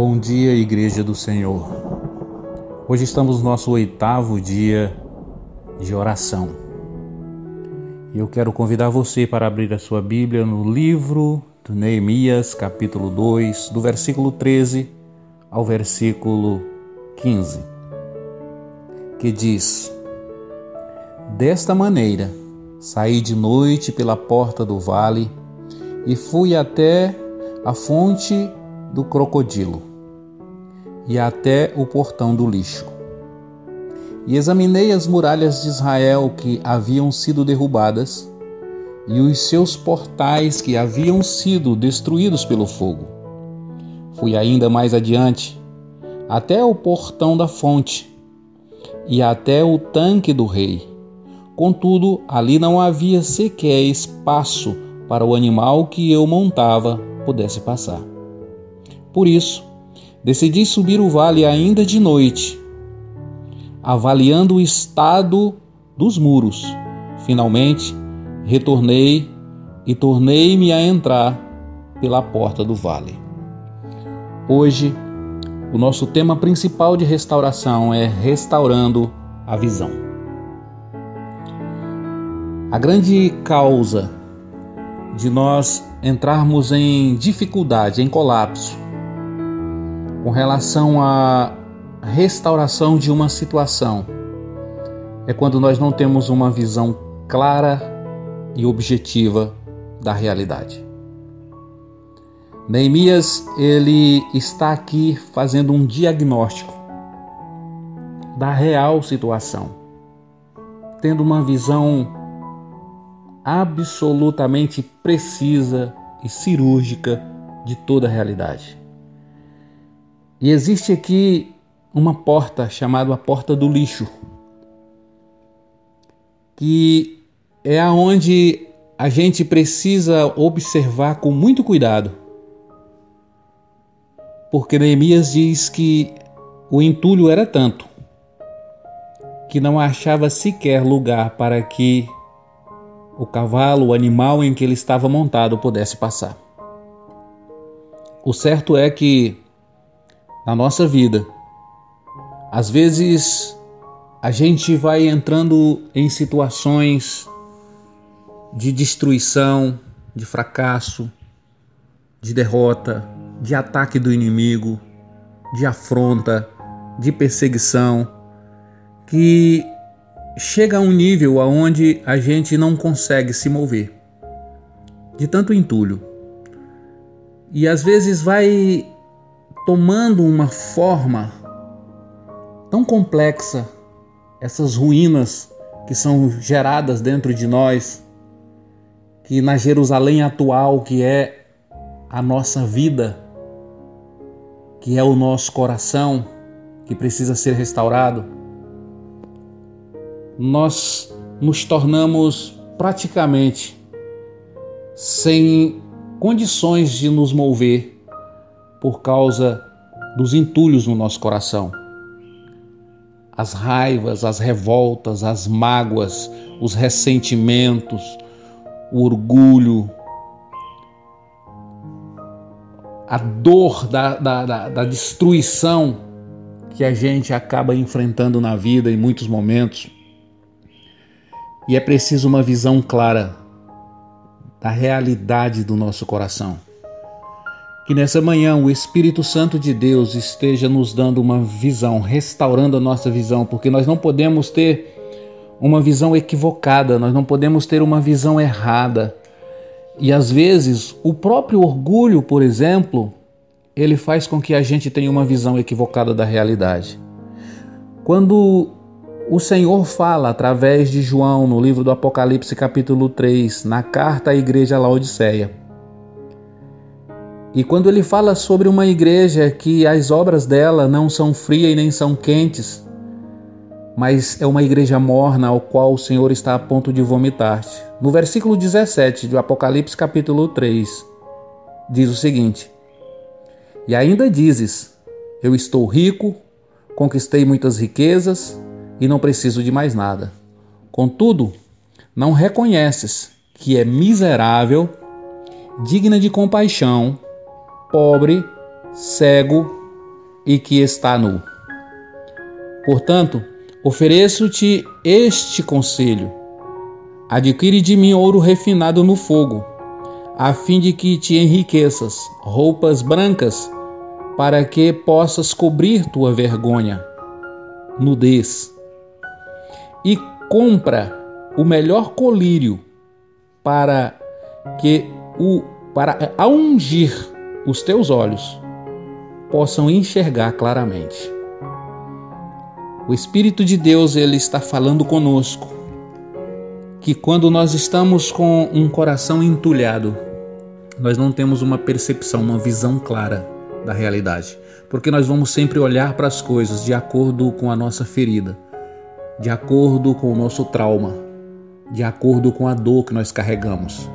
Bom dia, Igreja do Senhor. Hoje estamos no nosso oitavo dia de oração. E eu quero convidar você para abrir a sua Bíblia no livro de Neemias, capítulo 2, do versículo 13 ao versículo 15, que diz: Desta maneira, saí de noite pela porta do vale e fui até a fonte do crocodilo e até o portão do lixo. E examinei as muralhas de Israel que haviam sido derrubadas e os seus portais que haviam sido destruídos pelo fogo. Fui ainda mais adiante, até o portão da fonte e até o tanque do rei. Contudo, ali não havia sequer espaço para o animal que eu montava pudesse passar. Por isso, decidi subir o vale ainda de noite, avaliando o estado dos muros. Finalmente, retornei e tornei-me a entrar pela porta do vale. Hoje, o nosso tema principal de restauração é restaurando a visão. A grande causa de nós entrarmos em dificuldade, em colapso, com relação à restauração de uma situação, é quando nós não temos uma visão clara e objetiva da realidade. Neemias ele está aqui fazendo um diagnóstico da real situação, tendo uma visão absolutamente precisa e cirúrgica de toda a realidade. E existe aqui uma porta chamada a porta do lixo, que é aonde a gente precisa observar com muito cuidado. Porque Neemias diz que o entulho era tanto que não achava sequer lugar para que o cavalo, o animal em que ele estava montado pudesse passar. O certo é que na nossa vida, às vezes a gente vai entrando em situações de destruição, de fracasso, de derrota, de ataque do inimigo, de afronta, de perseguição, que chega a um nível aonde a gente não consegue se mover de tanto entulho. E às vezes vai tomando uma forma tão complexa essas ruínas que são geradas dentro de nós, que na Jerusalém atual, que é a nossa vida, que é o nosso coração, que precisa ser restaurado, nós nos tornamos praticamente sem condições de nos mover por causa dos entulhos no nosso coração. As raivas, as revoltas, as mágoas, os ressentimentos, o orgulho, a dor da, da, da, da destruição que a gente acaba enfrentando na vida em muitos momentos e é preciso uma visão clara da realidade do nosso coração. Que nessa manhã o Espírito Santo de Deus esteja nos dando uma visão, restaurando a nossa visão, porque nós não podemos ter uma visão equivocada, nós não podemos ter uma visão errada. E às vezes o próprio orgulho, por exemplo, ele faz com que a gente tenha uma visão equivocada da realidade. Quando o Senhor fala através de João no livro do Apocalipse, capítulo 3, na carta à igreja Laodiceia. E quando ele fala sobre uma igreja que as obras dela não são frias e nem são quentes, mas é uma igreja morna ao qual o Senhor está a ponto de vomitar-te. No versículo 17 do Apocalipse, capítulo 3, diz o seguinte: E ainda dizes: Eu estou rico, conquistei muitas riquezas e não preciso de mais nada. Contudo, não reconheces que é miserável, digna de compaixão, pobre, cego e que está nu. Portanto, ofereço-te este conselho: adquire de mim ouro refinado no fogo, a fim de que te enriqueças, roupas brancas, para que possas cobrir tua vergonha, nudez, e compra o melhor colírio para que o para a ungir os teus olhos possam enxergar claramente. O Espírito de Deus ele está falando conosco que quando nós estamos com um coração entulhado, nós não temos uma percepção, uma visão clara da realidade, porque nós vamos sempre olhar para as coisas de acordo com a nossa ferida, de acordo com o nosso trauma, de acordo com a dor que nós carregamos.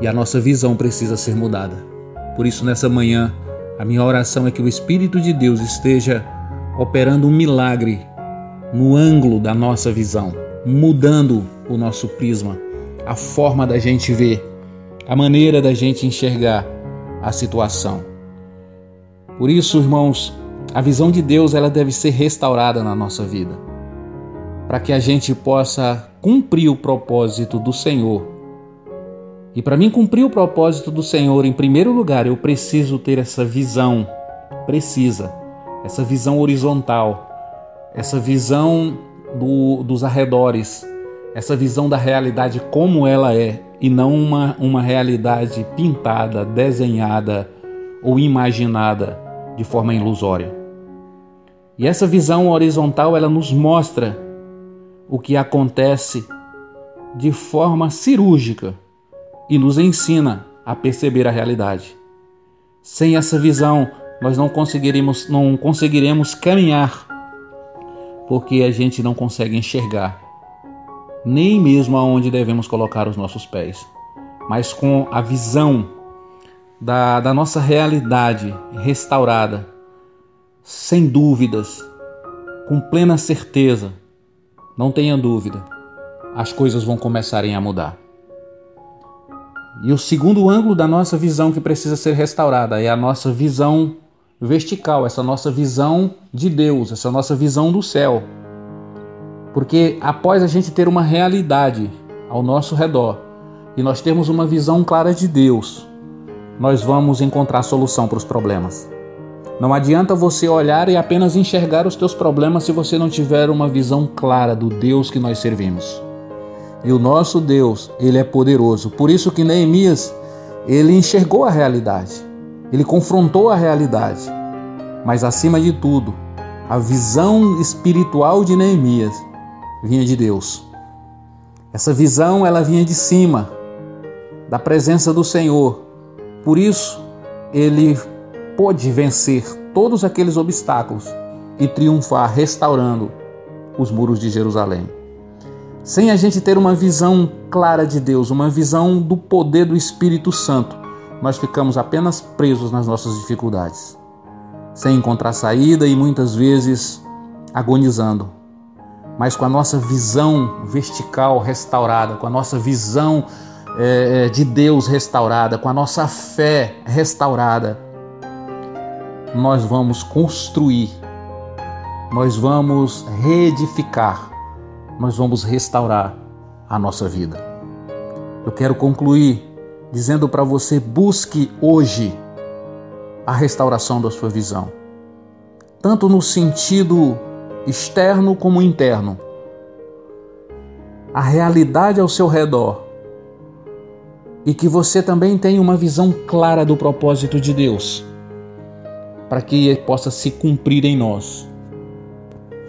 E a nossa visão precisa ser mudada. Por isso, nessa manhã, a minha oração é que o Espírito de Deus esteja operando um milagre no ângulo da nossa visão, mudando o nosso prisma, a forma da gente ver, a maneira da gente enxergar a situação. Por isso, irmãos, a visão de Deus ela deve ser restaurada na nossa vida, para que a gente possa cumprir o propósito do Senhor e para mim cumprir o propósito do Senhor, em primeiro lugar, eu preciso ter essa visão. Precisa, essa visão horizontal, essa visão do, dos arredores, essa visão da realidade como ela é. E não uma, uma realidade pintada, desenhada ou imaginada de forma ilusória. E essa visão horizontal ela nos mostra o que acontece de forma cirúrgica e nos ensina a perceber a realidade. Sem essa visão, nós não conseguiremos, não conseguiremos caminhar, porque a gente não consegue enxergar, nem mesmo aonde devemos colocar os nossos pés. Mas com a visão da, da nossa realidade restaurada, sem dúvidas, com plena certeza, não tenha dúvida, as coisas vão começarem a mudar. E o segundo ângulo da nossa visão que precisa ser restaurada é a nossa visão vertical, essa nossa visão de Deus, essa nossa visão do céu. Porque após a gente ter uma realidade ao nosso redor e nós termos uma visão clara de Deus, nós vamos encontrar solução para os problemas. Não adianta você olhar e apenas enxergar os teus problemas se você não tiver uma visão clara do Deus que nós servimos. E o nosso Deus, ele é poderoso. Por isso que Neemias, ele enxergou a realidade. Ele confrontou a realidade. Mas acima de tudo, a visão espiritual de Neemias vinha de Deus. Essa visão ela vinha de cima, da presença do Senhor. Por isso, ele pôde vencer todos aqueles obstáculos e triunfar restaurando os muros de Jerusalém. Sem a gente ter uma visão clara de Deus, uma visão do poder do Espírito Santo, nós ficamos apenas presos nas nossas dificuldades, sem encontrar saída e muitas vezes agonizando. Mas com a nossa visão vertical restaurada, com a nossa visão é, de Deus restaurada, com a nossa fé restaurada, nós vamos construir, nós vamos reedificar nós vamos restaurar a nossa vida. Eu quero concluir dizendo para você: busque hoje a restauração da sua visão, tanto no sentido externo como interno. A realidade ao seu redor e que você também tenha uma visão clara do propósito de Deus, para que possa se cumprir em nós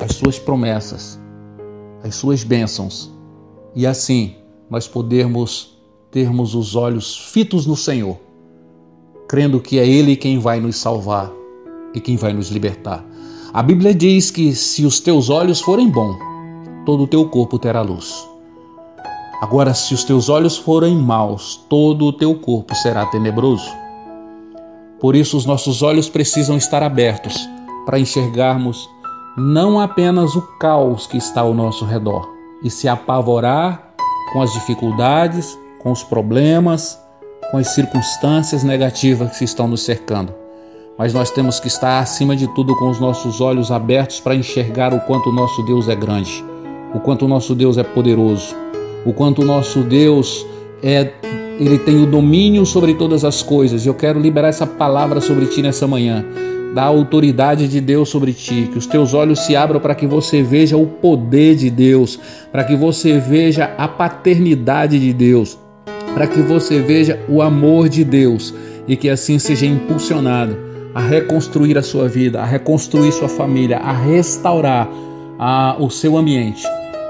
as suas promessas as suas bênçãos e assim nós podermos termos os olhos fitos no Senhor, crendo que é Ele quem vai nos salvar e quem vai nos libertar. A Bíblia diz que se os teus olhos forem bons, todo o teu corpo terá luz. Agora, se os teus olhos forem maus, todo o teu corpo será tenebroso. Por isso, os nossos olhos precisam estar abertos para enxergarmos não apenas o caos que está ao nosso redor e se apavorar com as dificuldades, com os problemas, com as circunstâncias negativas que estão nos cercando, mas nós temos que estar acima de tudo com os nossos olhos abertos para enxergar o quanto o nosso Deus é grande, o quanto o nosso Deus é poderoso, o quanto o nosso Deus é ele tem o domínio sobre todas as coisas. Eu quero liberar essa palavra sobre ti nessa manhã. Da autoridade de Deus sobre ti, que os teus olhos se abram para que você veja o poder de Deus, para que você veja a paternidade de Deus, para que você veja o amor de Deus e que assim seja impulsionado a reconstruir a sua vida, a reconstruir sua família, a restaurar a, o seu ambiente.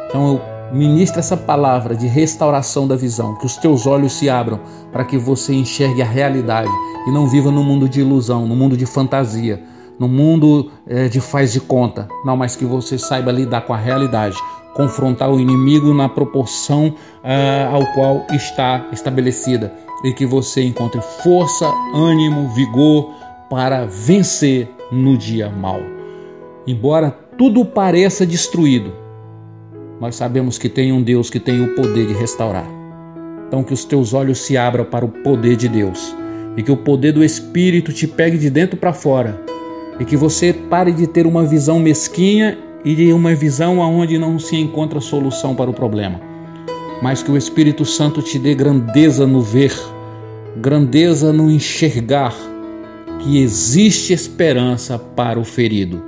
Então eu Ministra essa palavra de restauração da visão, que os teus olhos se abram para que você enxergue a realidade e não viva no mundo de ilusão, no mundo de fantasia, no mundo é, de faz de conta. Não, mas que você saiba lidar com a realidade, confrontar o inimigo na proporção uh, ao qual está estabelecida e que você encontre força, ânimo, vigor para vencer no dia mal. Embora tudo pareça destruído, nós sabemos que tem um Deus que tem o poder de restaurar. Então, que os teus olhos se abram para o poder de Deus e que o poder do Espírito te pegue de dentro para fora e que você pare de ter uma visão mesquinha e de uma visão aonde não se encontra solução para o problema, mas que o Espírito Santo te dê grandeza no ver, grandeza no enxergar que existe esperança para o ferido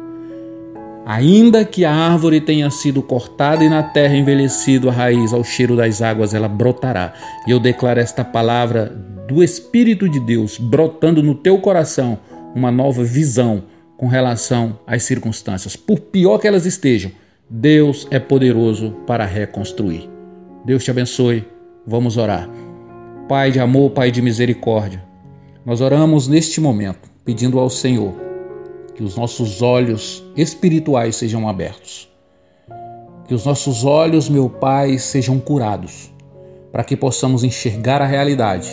Ainda que a árvore tenha sido cortada e na terra envelhecido a raiz, ao cheiro das águas ela brotará. E eu declaro esta palavra do Espírito de Deus brotando no teu coração uma nova visão com relação às circunstâncias. Por pior que elas estejam, Deus é poderoso para reconstruir. Deus te abençoe. Vamos orar. Pai de amor, Pai de misericórdia, nós oramos neste momento pedindo ao Senhor que os nossos olhos espirituais sejam abertos. Que os nossos olhos, meu Pai, sejam curados, para que possamos enxergar a realidade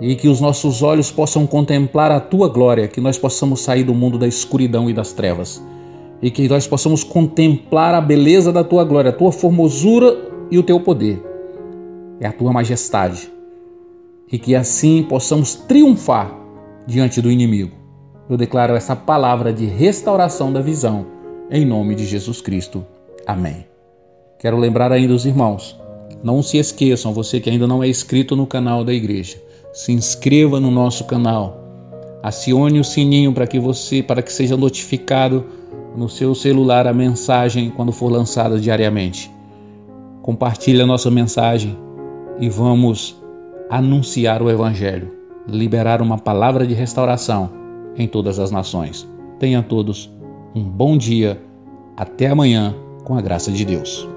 e que os nossos olhos possam contemplar a tua glória, que nós possamos sair do mundo da escuridão e das trevas e que nós possamos contemplar a beleza da tua glória, a tua formosura e o teu poder, é a tua majestade, e que assim possamos triunfar diante do inimigo eu declaro essa palavra de restauração da visão, em nome de Jesus Cristo. Amém. Quero lembrar ainda os irmãos, não se esqueçam, você que ainda não é inscrito no canal da igreja, se inscreva no nosso canal. Acione o sininho para que você, para que seja notificado no seu celular a mensagem quando for lançada diariamente. Compartilhe a nossa mensagem e vamos anunciar o evangelho, liberar uma palavra de restauração em todas as nações. Tenham todos um bom dia. Até amanhã, com a graça de Deus.